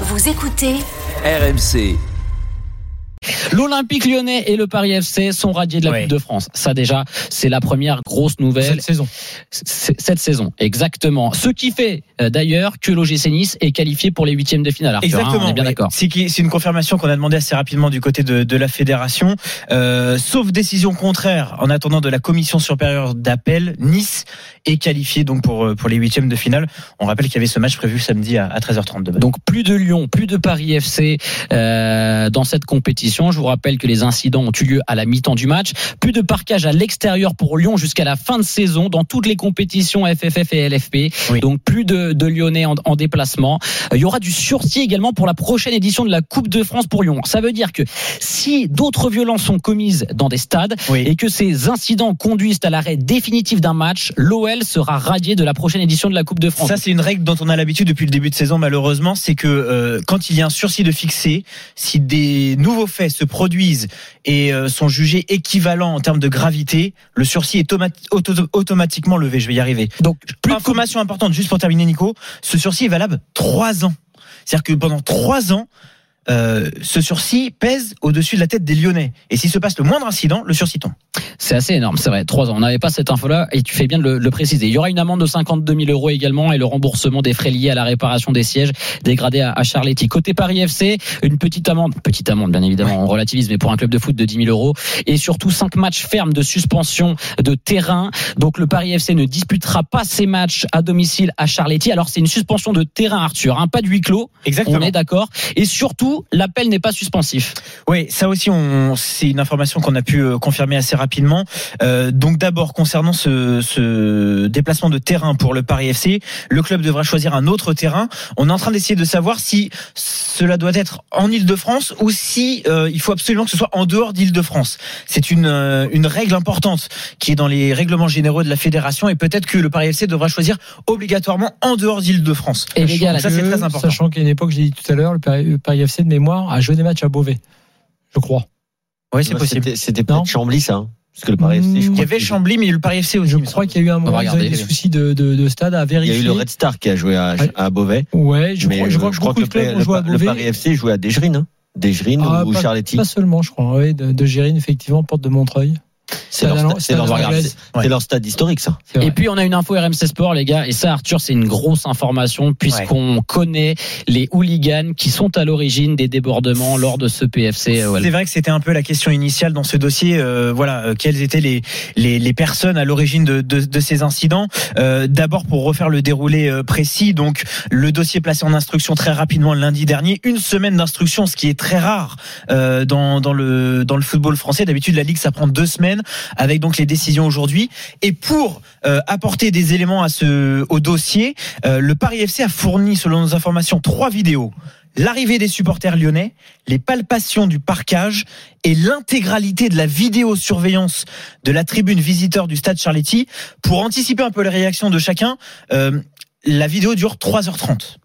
Vous écoutez RMC. L'Olympique lyonnais et le Paris FC sont radiés de la Ouais. Coupe de France. Ça déjà, c'est la première grosse nouvelle. Cette saison. Cette saison, exactement. Ce qui fait euh, d'ailleurs que l'OGC Nice est qualifié pour les huitièmes de finale. Arthur, hein, Exactement. on est bien d'accord. C'est une confirmation qu'on a demandé assez rapidement du côté de, de la fédération. Euh, sauf décision contraire, en attendant de la commission supérieure d'appel, Nice est qualifié donc pour euh, pour les huitièmes de finale. On rappelle qu'il y avait ce match prévu samedi à, à 13h30 de base. Donc plus de Lyon, plus de Paris FC euh, dans cette compétition. Je vous rappelle que les incidents ont eu lieu à la mi-temps du match. Plus de parquage à l'extérieur pour Lyon jusqu'à la fin de saison dans toutes les compétitions FFF et LFP. Oui. Donc plus de, de Lyonnais en, en déplacement. Euh, Il y aura du sursis également pour la prochaine édition de la Coupe de France pour Lyon. Ça veut dire que si d'autres violences sont commises dans des stades Oui. et que ces incidents conduisent à l'arrêt définitif d'un match, l'OL sera radié de la prochaine édition de la Coupe de France. Ça, c'est une règle dont on a l'habitude depuis le début de saison, malheureusement. C'est que euh, quand il y a un sursis de fixé, si des nouveaux faits se produisent et euh, sont jugés équivalents en termes de gravité, le sursis est automa- auto- automatiquement levé. Je vais y arriver. Donc plus de Information importante, juste pour terminer, Nico. Ce sursis est valable trois ans. C'est-à-dire que pendant trois ans, euh, ce sursis pèse au-dessus de la tête des Lyonnais. Et s'il se passe le moindre incident, le sursis tombe. C'est assez énorme, c'est vrai. Trois ans. On n'avait pas cette info-là et tu fais bien de le, le préciser. Il y aura une amende de 52 000 euros également et le remboursement des frais liés à la réparation des sièges dégradés à, à Charletti. Côté Paris FC, une petite amende, petite amende bien évidemment, on relativise, mais pour un club de foot de 10 000 euros et surtout cinq matchs fermes de suspension de terrain. Donc le Paris FC ne disputera pas ses matchs à domicile à Charletti. Alors c'est une suspension de terrain, Arthur, hein, pas de huis clos. Exactement. On est d'accord. Et surtout, l'appel n'est pas suspensif. Oui, ça aussi, on, c'est une information qu'on a pu euh, confirmer assez rapidement. Euh, donc d'abord, concernant ce, ce déplacement de terrain pour le Paris FC, le club devra choisir un autre terrain. On est en train d'essayer de savoir si cela doit être en Île-de-France ou si euh, il faut absolument que ce soit en dehors d'Île-de-France. C'est une, euh, une règle importante qui est dans les règlements généraux de la fédération et peut-être que le Paris FC devra choisir obligatoirement en dehors d'Île-de-France. Et les gars, ça, c'est très important. Sachant qu'à une époque, j'ai dit tout à l'heure, le Paris FC de mémoire a joué des matchs à Beauvais. Je crois. Oui, c'est possible. C'était- peut-être Chambly, ça. hein. Parce que le Paris FC, je Mm. Il y avait Chambly, mais il y a eu le Paris FC aussi. Je crois qu'il y a eu un va moment, des soucis de, de, de stade à Il y a vérifier. eu le Red Star qui a joué à, Beauvais. Ouais, je mais crois, je crois que le. Paris FC jouait à Desgerines. Hein. Ah, ou pas, Charletti. pas seulement, je crois. Ouais, de, de Gérine, effectivement, porte de Montreuil. C'est leur, leur, Stade Anglaise. c'est leur stade historique, ça. Et puis on a une info RMC Sport les gars et ça Arthur c'est une grosse information puisqu'on connaît les hooligans qui sont à l'origine des débordements lors de ce PFC euh. C'est vrai que c'était un peu la question initiale dans ce dossier. euh, voilà, euh, quelles étaient les les, les personnes à l'origine de, de, de ces incidents Euh, D'abord pour refaire le déroulé euh, précis. Donc le dossier placé en instruction très rapidement lundi dernier. Une semaine d'instruction, ce qui est très rare euh, dans dans le dans le football français. D'habitude la ligue ça prend deux semaines avec donc les décisions aujourd'hui. Et pour euh, apporter des éléments à ce au dossier, euh, le Paris FC a fourni selon nos informations trois vidéos l'arrivée des supporters lyonnais, les palpations du parcage et l'intégralité de la vidéosurveillance de la tribune visiteur du stade Charletti. Pour anticiper un peu les réactions de chacun, euh, la vidéo dure 3h30.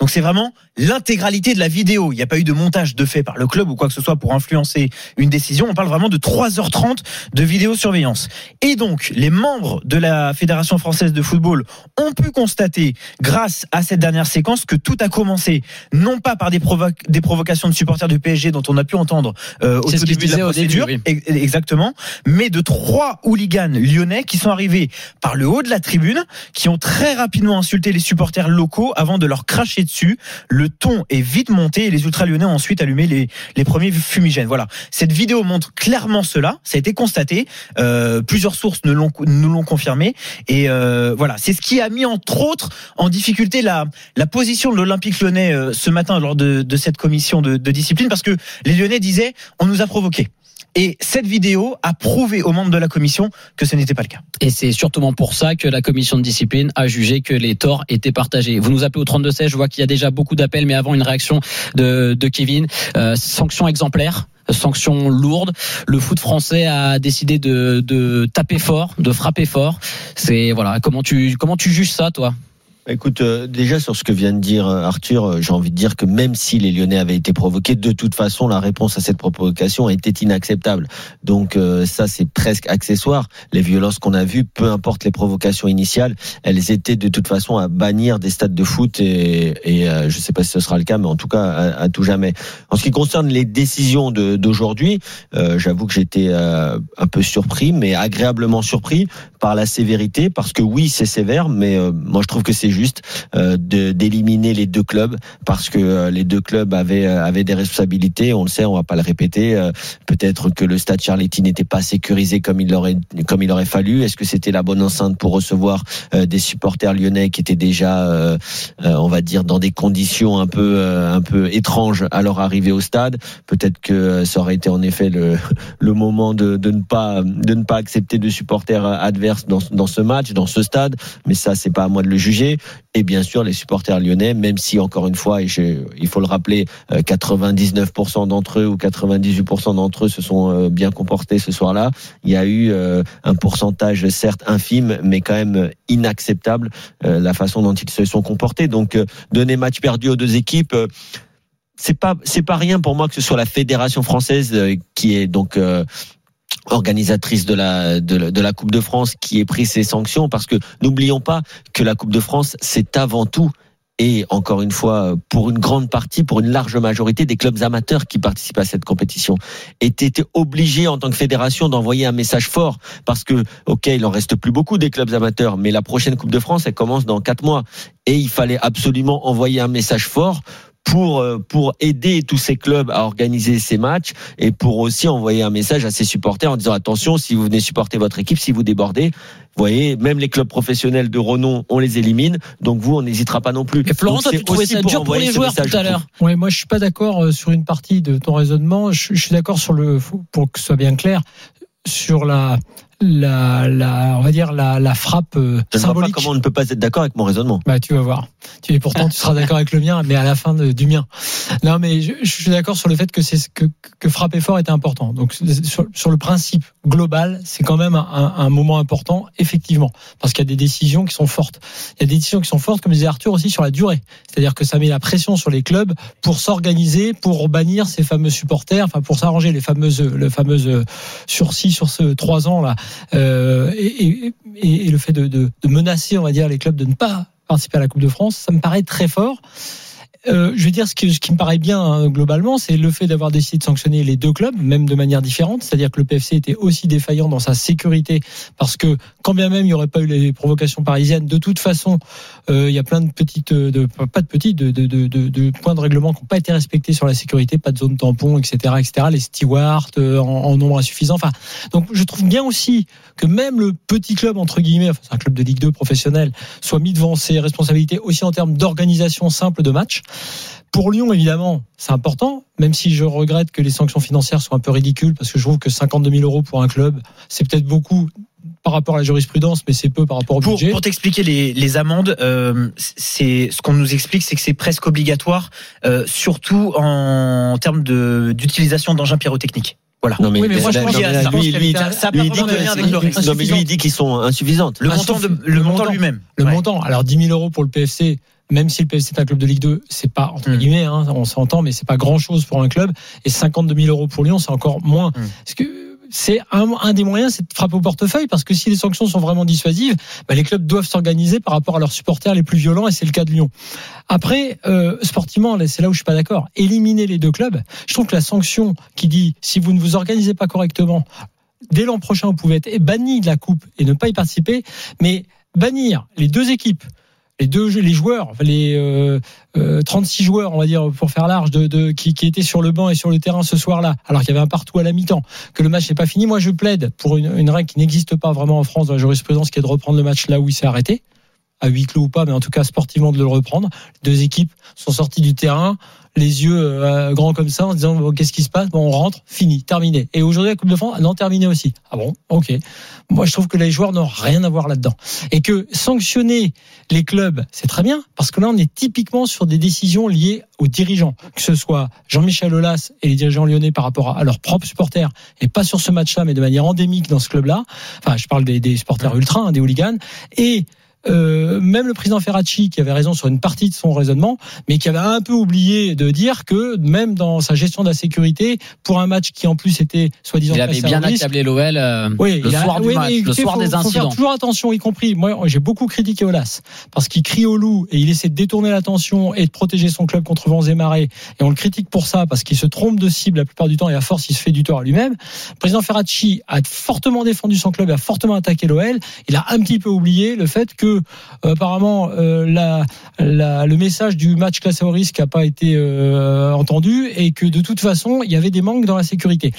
Donc c'est vraiment l'intégralité de la vidéo. Il n'y a pas eu de montage de fait par le club ou quoi que ce soit pour influencer une décision. On parle vraiment de 3h30 de vidéosurveillance. Et donc les membres de la Fédération française de football ont pu constater, grâce à cette dernière séquence, que tout a commencé non pas par des, provo- des provocations de supporters du PSG dont on a pu entendre euh, au tout début de la début, procédure, oui. Exactement, mais de trois hooligans lyonnais qui sont arrivés par le haut de la tribune, qui ont très rapidement insulté les supporters locaux avant de leur cracher Le ton est vite monté et les ultra lyonnais ont ensuite allumé les, les premiers fumigènes. Voilà. Cette vidéo montre clairement cela. Ça a été constaté. Euh, plusieurs sources nous l'ont, nous l'ont confirmé. Et euh, voilà. C'est ce qui a mis entre autres en difficulté la, la position de l'Olympique lyonnais euh, ce matin lors de, cette commission de, de discipline parce que les lyonnais disaient on nous a provoqué. Et cette vidéo a prouvé aux membres de la commission que ce n'était pas le cas. Et c'est surtout pour ça que la commission de discipline a jugé que les torts étaient partagés. Vous nous appelez au 32 16, je vois qu'il y a déjà beaucoup d'appels, mais avant une réaction de, de Kevin. Euh, sanction exemplaire sanction lourde. Le foot français a décidé de, de taper fort, de frapper fort. C'est voilà. Comment tu comment tu juges ça, toi? Écoute, euh, déjà sur ce que vient de dire euh, Arthur, euh, j'ai envie de dire que même si les Lyonnais avaient été provoqués, de toute façon, la réponse à cette provocation était inacceptable. Donc ça, c'est presque accessoire. Les violences qu'on a vues, peu importe les provocations initiales, elles étaient de toute façon à bannir des stades de foot et, et je sais pas si ce sera le cas, mais en tout cas à, à tout jamais. En ce qui concerne les décisions d'aujourd'hui, j'avoue que j'étais un peu surpris, mais agréablement surpris par la sévérité, parce que oui, c'est sévère, mais moi je trouve que c'est juste euh, d'éliminer les deux clubs parce que euh, les deux clubs avaient euh, avaient des responsabilités. On le sait, on va pas le répéter. Peut-être que le stade Charletti n'était pas sécurisé comme il aurait comme il aurait fallu. Est-ce que c'était la bonne enceinte pour recevoir des supporters lyonnais qui étaient déjà, on va dire, dans des conditions un peu un peu étranges à leur arrivée au stade? Peut-être que ça aurait été en effet le le moment de, de ne pas de ne pas accepter de supporters adverses dans dans ce match, dans ce stade. Mais ça, c'est pas à moi de le juger et bien sûr les supporters lyonnais, même si encore une fois, et il faut le rappeler, 99% euh, d'entre eux ou 98% d'entre eux se sont euh, bien comportés ce soir-là. Il y a eu euh, un pourcentage certes infime, mais quand même inacceptable la façon dont ils se sont comportés. Donc donner match perdu aux deux équipes c'est pas c'est pas rien pour moi que ce soit la fédération française qui est donc organisatrice de la, de, la Coupe de France qui ait pris ces sanctions parce que n'oublions pas que la Coupe de France c'est avant tout et encore une fois, pour une grande partie, pour une large majorité des clubs amateurs qui participent à cette compétition, étaient obligés en tant que fédération d'envoyer un message fort parce que, ok, il en reste plus beaucoup des clubs amateurs, mais la prochaine Coupe de France, elle commence dans quatre mois. Et il fallait absolument envoyer un message fort pour euh, pour aider tous ces clubs à organiser ces matchs et pour aussi envoyer un message à ces supporters en disant attention si vous venez supporter votre équipe si vous débordez vous voyez même les clubs professionnels de renom on les élimine. Donc vous on n'hésitera pas non plus. Et Florent tu trouvais ça dur pour les joueurs tout à l'heure. oui moi je suis pas d'accord euh, sur une partie de ton raisonnement. Je, je suis d'accord sur le pour que ce soit bien clair sur la la, la, on va dire la, la frappe euh, je symbolique. vois pas comment on ne peut pas être d'accord avec mon raisonnement. Bah, tu vas voir. Tu et pourtant tu seras d'accord avec le mien, mais à la fin de, du mien. Non, mais je, je suis d'accord sur le fait que c'est que, que frapper fort était important. Donc sur, sur le principe global, c'est quand même un, un, moment important, effectivement, parce qu'il y a des décisions qui sont fortes. Il y a des décisions qui sont fortes, comme disait Arthur aussi sur la durée. C'est-à-dire que ça met la pression sur les clubs pour s'organiser, pour bannir ces fameux supporters, enfin pour s'arranger les fameuses, le fameuses sursis sur ce trois ans là euh, et, le fait de, de, de, menacer, on va dire, les clubs de ne pas participer à la Coupe de France, ça me paraît très fort. Euh, je vais dire ce qui, ce qui me paraît bien hein, globalement, c'est le fait d'avoir décidé de sanctionner les deux clubs, même de manière différente. C'est-à-dire que le PFC était aussi défaillant dans sa sécurité, parce que quand bien même il n'y aurait pas eu les provocations parisiennes, de toute façon, euh, il y a plein de petites, de, pas de petites, de, de, de, points de règlement qui n'ont pas été respectés sur la sécurité, pas de zone tampon, etc., etc. Les stewards euh, en, en, nombre insuffisant. Enfin, donc je trouve bien aussi que même le petit club entre guillemets, enfin, c'est un club de Ligue 2 professionnel, soit mis devant ses responsabilités aussi en termes d'organisation simple de match. Pour Lyon, évidemment, c'est important, même si je regrette que les sanctions financières soient un peu ridicules, parce que je trouve que 52 000 euros pour un club, c'est peut-être beaucoup par rapport à la jurisprudence, mais c'est peu par rapport au pour, budget. Pour t'expliquer les, les, amendes, euh, c'est ce qu'on nous explique, c'est que c'est presque obligatoire, euh, surtout en, en termes d'utilisation d'engins pyrotechniques. Voilà. Non mais, oui, mais moi, je pense lui, lui, il dit qu'ils sont insuffisantes. Le montant, de, le, montant lui-même. Le ouais. montant. Alors 10 000 euros pour le PFC, même si le PFC est un club de Ligue 2, c'est pas entre guillemets, hein, on s'entend, mais c'est pas grand chose pour un club. Et 52 000 euros pour Lyon, c'est encore moins. Mm. Parce que c'est un, un, des moyens, c'est de frapper au portefeuille, parce que si les sanctions sont vraiment dissuasives, bah, les clubs doivent s'organiser par rapport à leurs supporters les plus violents, et c'est le cas de Lyon. Après, euh, sportivement, c'est là où je suis pas d'accord. Éliminer les deux clubs, je trouve que la sanction qui dit si vous ne vous organisez pas correctement, dès l'an prochain, vous pouvez être banni de la coupe et ne pas y participer, mais bannir les deux équipes les deux les joueurs, les euh, euh, 36 joueurs, on va dire pour faire large, de, qui, étaient sur le banc et sur le terrain ce soir-là, alors qu'il y avait un partout à la mi-temps, que le match n'est pas fini. Moi, je plaide pour une, une règle qui n'existe pas vraiment en France dans la jurisprudence, qui est de reprendre le match là où il s'est arrêté à huis clos ou pas, mais en tout cas sportivement de le reprendre. Les deux équipes sont sorties du terrain, les yeux euh, grands comme ça, en se disant bon, qu'est-ce qui se passe? Bon, on rentre, fini, terminé. Et aujourd'hui, la Coupe de France, non, terminé aussi. Ah bon, ok. Moi, je trouve que les joueurs n'ont rien à voir là-dedans. Et que sanctionner les clubs, c'est très bien, parce que là, on est typiquement sur des décisions liées aux dirigeants, que ce soit Jean-Michel Aulas et les dirigeants lyonnais par rapport à leurs propres supporters, et pas sur ce match-là, mais de manière endémique dans ce club-là. Enfin, je parle des, des supporters ultra, hein, des hooligans. Et euh, même le président Ferracci, qui avait raison sur une partie de son raisonnement, mais qui avait un peu oublié de dire que même dans sa gestion de la sécurité, pour un match qui en plus était soi-disant Il avait bien accablé l'OL euh, oui, le, il a- soir du oui, match, le soir faut- des faut faire incidents. toujours attention, y compris. Moi, j'ai beaucoup critiqué Olas parce qu'il crie au loup et il essaie de détourner l'attention et de protéger son club contre vents et marées. Et on le critique pour ça parce qu'il se trompe de cible la plupart du temps et à force il se fait du tort à lui-même. Le président Ferracci a fortement défendu son club, a fortement attaqué l'OL. Il a un petit peu oublié le fait que apparemment euh, le message du match classé au risque n'a pas été euh, entendu et que de toute façon il y avait des manques dans la sécurité.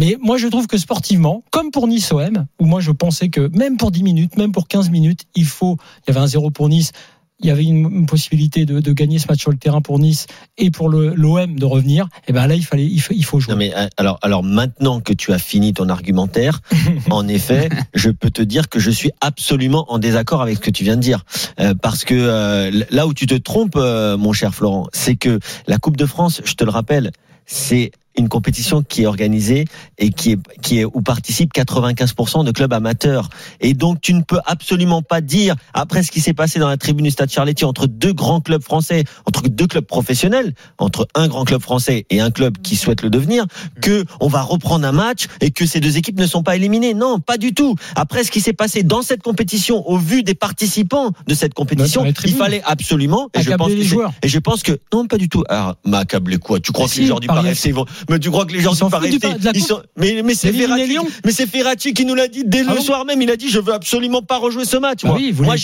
Mais moi, je trouve que sportivement, comme pour Nice OM, où moi je pensais que même pour 10 minutes, même pour 15 minutes, il faut, il y avait un zéro pour Nice, il y avait une, possibilité de, de gagner ce match sur le terrain pour Nice et pour le- l'OM de revenir. Et ben là, il fallait, il faut, il faut jouer. Non mais euh, alors alors maintenant que tu as fini ton argumentaire, en effet, je peux te dire que je suis absolument en désaccord avec ce que tu viens de dire, Euh, parce que euh, là où tu te trompes, euh, mon cher Florent, c'est que la Coupe de France, je te le rappelle, c'est une compétition qui est organisée et qui est qui est où participent 95% de clubs amateurs et donc tu ne peux absolument pas dire après ce qui s'est passé dans la tribune du Stade Charletti entre deux grands clubs français entre deux clubs professionnels entre un grand club français et un club qui souhaite le devenir que on va reprendre un match et que ces deux équipes ne sont pas éliminées non pas du tout après ce qui s'est passé dans cette compétition au vu des participants de cette compétition il fallait absolument et je pense que les c'est- joueurs. et je pense que non, pas du tout. Alors, m'accabler quoi Tu crois que les joueurs du Paris FC vont Mais tu crois que les du du coupe. sont Mais mais c'est Ferrati, mais c'est Ferrati qui nous l'a dit dès Ah le bon soir même. Il a dit je veux absolument pas rejouer ce match. Bah moi,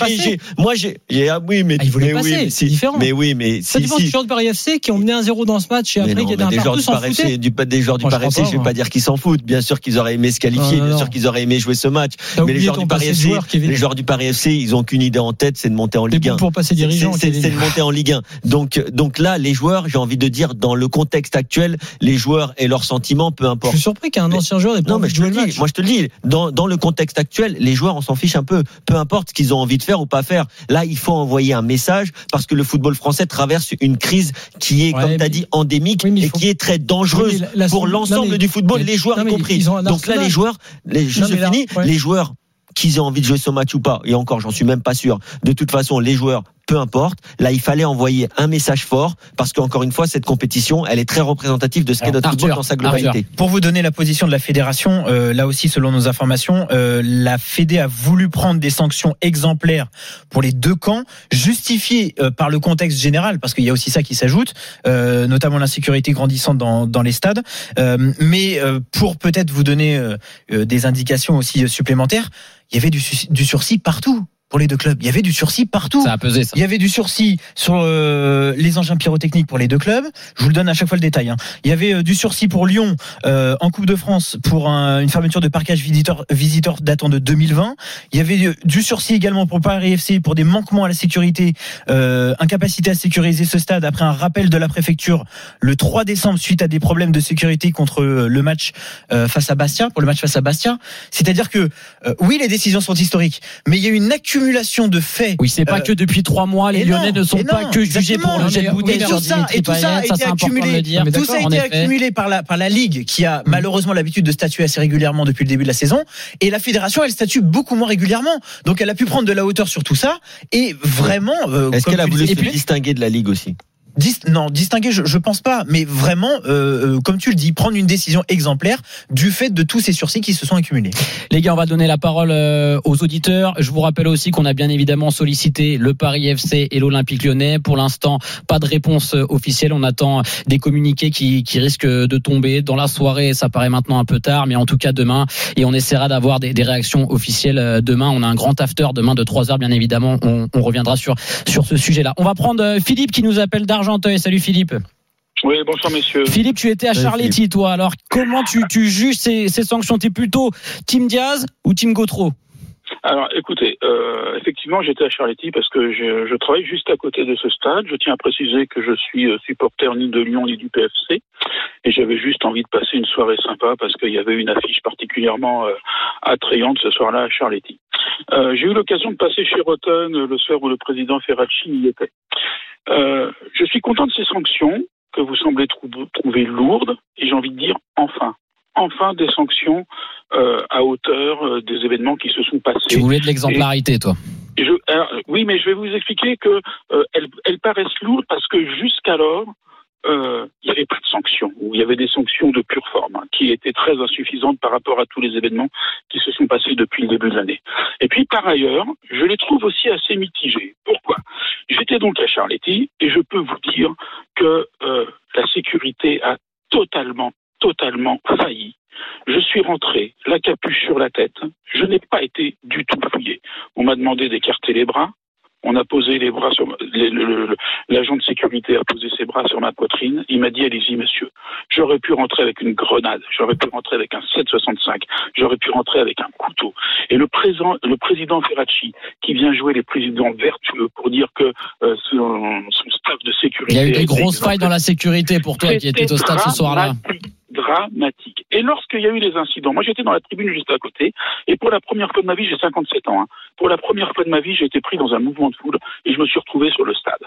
moi j'ai, ah oui, mais Ah, il voulait passer, c'est différent. Mais oui, mais Ça dépend des joueurs de Paris FC qui ont mené un 0 dans ce match et après non, qui mais étaient un des joueurs partout du s'en Paris FC, foutaient. du, des joueurs du Moi, je Paris crois FC, pas, je vais pas dire qu'ils s'en foutent. Bien sûr qu'ils auraient aimé se qualifier, bien sûr qu'ils auraient aimé jouer ce match. Mais les joueurs du Paris FC, joueur, Kevin. les joueurs du Paris FC, ils ont qu'une idée en tête, c'est de monter en Ligue 1. bons pour passer dirigeant. C'est de monter en Ligue 1. Donc, donc là, les joueurs, j'ai envie de dire, dans le contexte actuel, les joueurs et leurs sentiments, peu Je importe. suis surpris qu'un ancien joueur n'ait pas Non, mais je te jouer le dis, moi je te le dis, dans, dans le contexte actuel, les joueurs, on s'en fiche un peu. Peu importe ce qu'ils ont envie de faire ou pas faire. Là, il faut envoyer un message parce que le football français traverse une crise qui est, Ouais, comme tu as dit, endémique Oui, et qui est très dangereuse Oui, mais la- la- pour l'ensemble du football, mais- les joueurs non, y compris. Donc là, les joueurs, les, juste mais là, fini, ouais. les joueurs qu'ils aient envie de jouer ce match ou pas, et encore, j'en suis même pas sûr. De toute façon, les joueurs, peu importe. Là, il fallait envoyer un message fort parce qu'encore une fois, cette compétition, elle est très représentative de ce qu'est notre football dans sa globalité. Arthur. Pour vous donner la position de la fédération, euh, là aussi selon nos informations, euh, la Fédé a voulu prendre des sanctions exemplaires pour les deux camps, justifiées euh, par le contexte général, parce qu'il y a aussi ça qui s'ajoute, euh, notamment l'insécurité grandissante dans, dans les stades. Euh, mais euh, pour peut-être vous donner des indications aussi supplémentaires, il y avait du, du sursis partout pour les deux clubs. Il y avait du sursis partout. Ça a pesé ça. Il y avait du sursis sur euh, les engins pyrotechniques pour les deux clubs. Je vous le donne à chaque fois le détail. hein. Il y avait euh, du sursis pour Lyon euh, en Coupe de France pour un- une fermeture de parcage visiteur, visiteur datant de 2020. Il y avait euh, du sursis également pour Paris FC pour des manquements à la sécurité, euh, incapacité à sécuriser ce stade après un rappel de la préfecture le 3 décembre suite à des problèmes de sécurité contre le match euh, face à Bastia, pour le match face à Bastia. C'est-à-dire que euh, oui, les décisions sont historiques, mais il y a une accumulation de faits Oui, c'est pas Euh, que depuis trois mois, les Lyonnais non, ne sont pas non, que jugés exactement. pour le jet de et sur tout ça, Dimitri et tout ça Payet. a été accumulé. dire. Tout ça a En été effet. accumulé par la, par la Ligue, qui a malheureusement l'habitude de statuer assez régulièrement depuis le début de la saison. Et la Fédération, elle statue beaucoup moins régulièrement. Donc elle a pu prendre de la hauteur sur tout ça. Et vraiment. euh, Est-ce qu'elle a voulu se distinguer de la Ligue aussi? Non, distinguer, je, je pense pas. Mais vraiment, euh, euh, comme tu le dis, prendre une décision exemplaire du fait de tous ces sursis qui se sont accumulés. Les gars, on va donner la parole euh, aux auditeurs. Je vous rappelle aussi qu'on a bien évidemment sollicité le Paris FC et l'Olympique lyonnais. Pour l'instant, pas de réponse euh, officielle. On attend des communiqués qui, qui risquent de tomber dans la soirée. Ça paraît maintenant un peu tard, mais en tout cas demain. Et on essaiera d'avoir des, des réactions officielles demain. On a un grand after demain de 3 heures, bien évidemment. On, on reviendra sur, sur ce sujet-là. On va prendre Philippe qui nous appelle d'Argenteuil. Salut Philippe. Oui, bonsoir messieurs. Philippe, tu étais à Salut, Charletti, toi. Alors, comment tu, tu juges ces, ces sanctions? T'es plutôt Team Diaz ou Team Gautreau? Alors, écoutez, euh, effectivement, j'étais à Charletti parce que je, je, travaille juste à côté de ce stade. Je tiens à préciser que je suis euh, supporter ni de Lyon ni du PFC, et j'avais juste envie de passer une soirée sympa parce qu'il y avait une affiche particulièrement euh, attrayante ce soir-là à Charletti. Euh, J'ai eu l'occasion de passer chez Rotten le soir où le président Ferracci y était. Euh, je suis content de ces sanctions que vous semblez trouver lourdes, et j'ai envie de dire enfin enfin des sanctions euh, à hauteur euh, des événements qui se sont passés. Tu voulais de l'exemplarité, toi je, alors, Oui, mais je vais vous expliquer que euh, elles, elles, paraissent lourdes parce que jusqu'alors, euh, avait pas de sanctions, ou il y avait des sanctions de pure forme, hein, qui étaient très insuffisantes par rapport à tous les événements qui se sont passés depuis le début de l'année. Et puis par ailleurs, je les trouve aussi assez mitigés. Pourquoi? J'étais donc à Charletti et je peux vous dire que euh, la sécurité a totalement, totalement failli. Je suis rentré, la capuche sur la tête. Je n'ai pas été du tout fouillé. On m'a demandé d'écarter les bras. On a posé les bras sur l'agent de sécurité a posé ses bras sur ma poitrine. Il m'a dit allez-y monsieur. J'aurais pu rentrer avec une grenade, j'aurais pu rentrer avec un 765, j'aurais pu rentrer avec un couteau. Et le président, le président Ferracci, qui vient jouer les présidents vertueux pour dire que euh, son, son, staff de sécurité. Il y a eu des grosses failles dans la sécurité pour toi qui étais au stade ce soir-là dramatique. Et lorsqu'il y a eu les incidents, moi j'étais dans la tribune juste à côté, et pour la première fois de ma vie, j'ai 57 ans, hein, pour la première fois de ma vie, j'ai été pris dans un mouvement de foule et je me suis retrouvé sur le stade.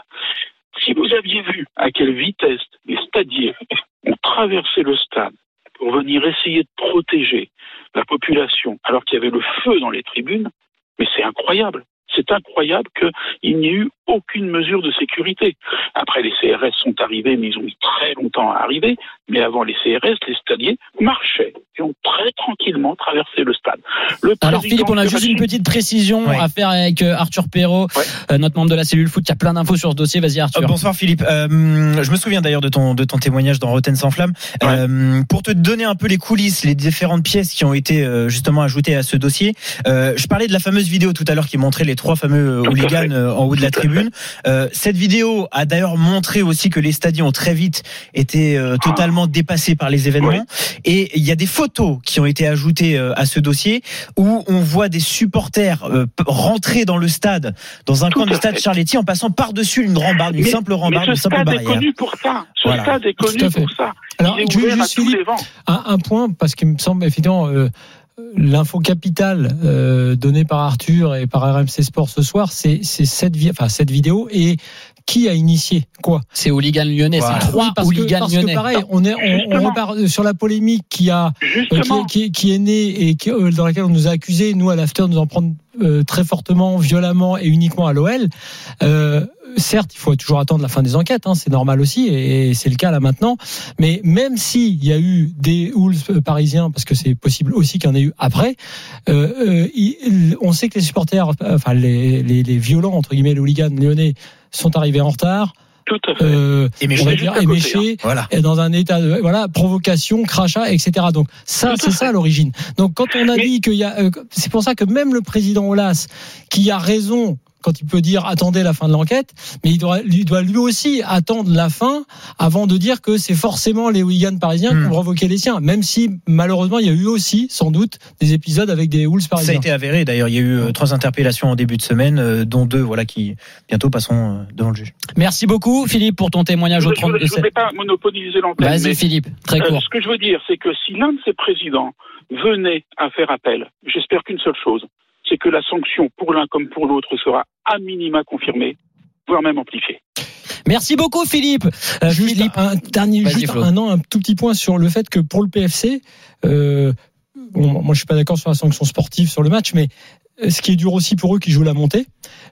Si vous aviez vu à quelle vitesse les stadiers ont traversé le stade pour venir essayer de protéger la population alors qu'il y avait le feu dans les tribunes, mais c'est incroyable. C'est incroyable qu'il n'y ait eu aucune mesure de sécurité. Après, les CRS sont arrivés, mais ils ont mis très longtemps à arriver. Mais avant les CRS, les stadiers marchaient ont très tranquillement traversé le stade. Le Alors Philippe, on a juste une petite précision à faire avec euh, Arthur Perrault, euh, notre membre de la cellule foot. Il y a plein d'infos sur ce dossier. Vas-y Arthur. Euh, bonsoir Philippe. Euh, je me souviens d'ailleurs de ton de ton témoignage dans Rotten sans flamme. Ouais. pour te donner un peu les coulisses, les différentes pièces qui ont été justement ajoutées à ce dossier. je parlais de la fameuse vidéo tout à l'heure qui montrait les trois fameux hooligans en haut de la tribune. Euh, cette vidéo a d'ailleurs montré aussi que les stadions ont très vite été euh, totalement dépassés par les événements. Et il y a des photos qui ont été ajoutées euh, à ce dossier où on voit des supporters rentrer dans le stade, dans un Tout coin du stade Charletti, en passant par-dessus une rambarde, une mais, simple rambarde, une simple barrière. Est connu pour ça. Ce voilà. stade est connu pour ça. Alors, je, je suis un, un, point parce qu'il me semble évidemment. Euh, L'info capitale euh, donnée par Arthur et par RMC Sport ce soir, c'est cette, enfin, cette vidéo et qui a initié quoi C'est Hooligan Lyonnais, voilà. c'est trois parce hooligans que, parce lyonnais. Que pareil, on est on, on, repart sur la polémique qui a euh, qui, qui, qui, est née et qui, euh, dans laquelle on nous a accusé nous à l'after de nous en prendre euh, très fortement, violemment et uniquement à l'OL. Euh, certes, il faut toujours attendre la fin des enquêtes, hein, c'est normal aussi, et c'est le cas là maintenant. Mais même s'il y a eu des hools parisiens, parce que c'est possible aussi qu'il y en ait eu après, euh, on sait que les supporters, enfin les, les, les violents entre guillemets, les hooligans lyonnais sont arrivés en retard. Tout à fait. Euh, éméché, on va dire éméché, hein. voilà. dans un état de voilà provocation, crachat, etc. Donc ça, c'est ça l'origine. Donc quand on a Mais... dit qu'il y a, euh, c'est pour ça que même le président Olas, qui a raison quand il peut dire attendez la fin de l'enquête, mais il doit, il doit lui aussi attendre la fin avant de dire que c'est forcément les hooligans parisiens mmh. qui ont provoqué les siens, même si malheureusement il y a eu aussi sans doute des épisodes avec des hools parisiens. Ça a été avéré d'ailleurs, il y a eu euh, trois interpellations en début de semaine, euh, dont deux voilà qui bientôt passeront euh, devant le juge. Merci beaucoup Philippe pour ton témoignage je, au 32. Je ne vais pas monopoliser l'antenne. Vas-y Philippe, très court. Euh, ce que je veux dire, c'est que si l'un de ces présidents venait à faire appel, j'espère qu'une seule chose, c'est que la sanction pour l'un comme pour l'autre sera à minima confirmée, voire même amplifiée. Merci beaucoup Philippe. Euh, juste Philippe. un dernier, juste Flo. un, an, un tout petit point sur le fait que pour le PFC, euh, bon, moi je suis pas d'accord sur la sanction sportive sur le match, mais ce qui est dur aussi pour eux qui jouent la montée,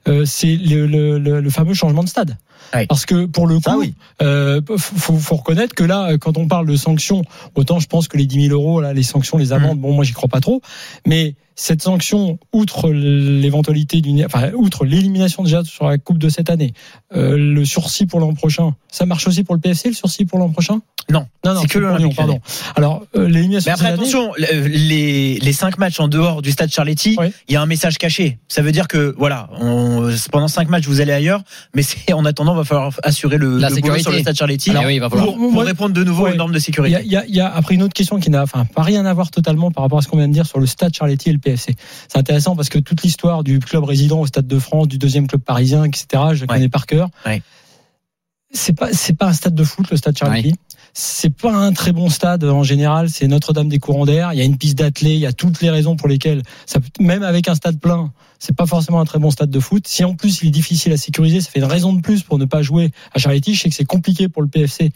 euh, c'est le, le, le, le, fameux changement de stade. Oui. Parce que pour le coup, ah oui. euh, faut, faut, reconnaître que là, quand on parle de sanctions, autant je pense que les 10 000 euros, là, les sanctions, les amendes, mmh. bon, moi j'y crois pas trop, mais cette sanction, outre l'éventualité d'une, enfin, outre l'élimination déjà sur la coupe de cette année, euh, le sursis pour l'an prochain, ça marche aussi pour le PFC, le sursis pour l'an prochain? Non, Non, non, c'est que l'Olympique pardon. Alors, euh, l'élimination Mais après, cette année- attention, le- les, les cinq matchs en dehors du stade Charletti, il Oui. y a un message caché. Ça veut dire que, voilà, on, pendant cinq matchs, vous allez ailleurs, mais c'est, en attendant, il va falloir assurer le, La le sécurité. sur le stade Charletti Alors, oui, il va falloir. pour, pour Moi- répondre de nouveau Ouais. aux normes de sécurité. il y a- il y a après une autre question qui n'a enfin, pas rien à voir totalement par rapport à ce qu'on vient de dire sur le stade Charletti et le PFC. C'est intéressant parce que toute l'histoire du club résident au Stade de France, du deuxième club parisien, etc., je la connais par cœur. Ouais. C'est pas c'est pas un stade de foot le stade Charletti. C'est pas un très bon stade en général. C'est Notre-Dame des courants d'air. Il y a une piste d'athlée. Il y a toutes les raisons pour lesquelles ça même avec un stade plein, c'est pas forcément un très bon stade de foot. Si en plus il est difficile à sécuriser, ça fait une raison de plus pour ne pas jouer à Charletti. Je sais que c'est compliqué pour le PFC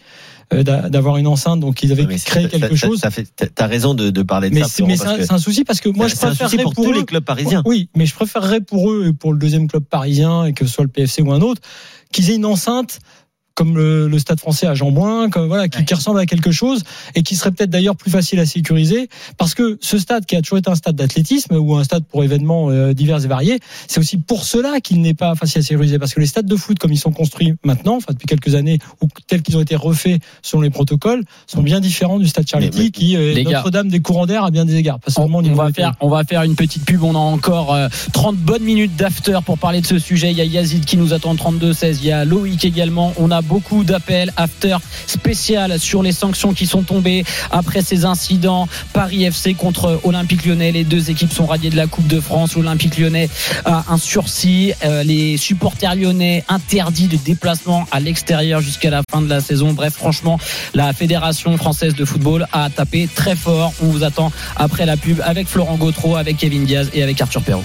euh, d'a- d'avoir une enceinte, donc ils avaient mais créé ça- quelque ça- chose. Ça fait, t'as- raison de, de parler de mais ça. mais c'est un, souci parce que moi je préférerais pour, pour tous eux- les clubs parisiens. oui, mais je préférerais pour eux et pour le deuxième club parisien et que ce soit le PFC ou un autre, qu'ils aient une enceinte comme le, le Stade Français à Jean-Bouin, comme voilà, qui, qui ressemble à quelque chose et qui serait peut-être d'ailleurs plus facile à sécuriser, parce que ce stade qui a toujours été un stade d'athlétisme ou un stade pour événements euh, divers et variés, c'est aussi pour cela qu'il n'est pas facile à sécuriser, parce que les stades de foot comme ils sont construits maintenant, enfin depuis quelques années, ou tels qu'ils ont été refaits selon les protocoles, sont bien différents du stade Charletti, Mais- mais- qui est Les gars. Notre-Dame des courants d'air à bien des égards, pas On, seulement va faire, on va faire une petite pub. On a encore euh, 30 bonnes minutes d'after pour parler de ce sujet. Il y a Yazid qui nous attend 32-16. Il y a Loïc également. On a beaucoup d'appels. After spécial sur les sanctions qui sont tombées après ces incidents. Paris FC contre Olympique Lyonnais. Les deux équipes sont radiées de la Coupe de France. L'Olympique Lyonnais a un sursis. Euh, les supporters lyonnais interdits de déplacement à l'extérieur jusqu'à la fin de la saison. Bref, franchement, la Fédération française de football a tapé très fort. On vous attend après la pub avec Florent Gautreau, avec Kevin Diaz et avec Arthur Perrault.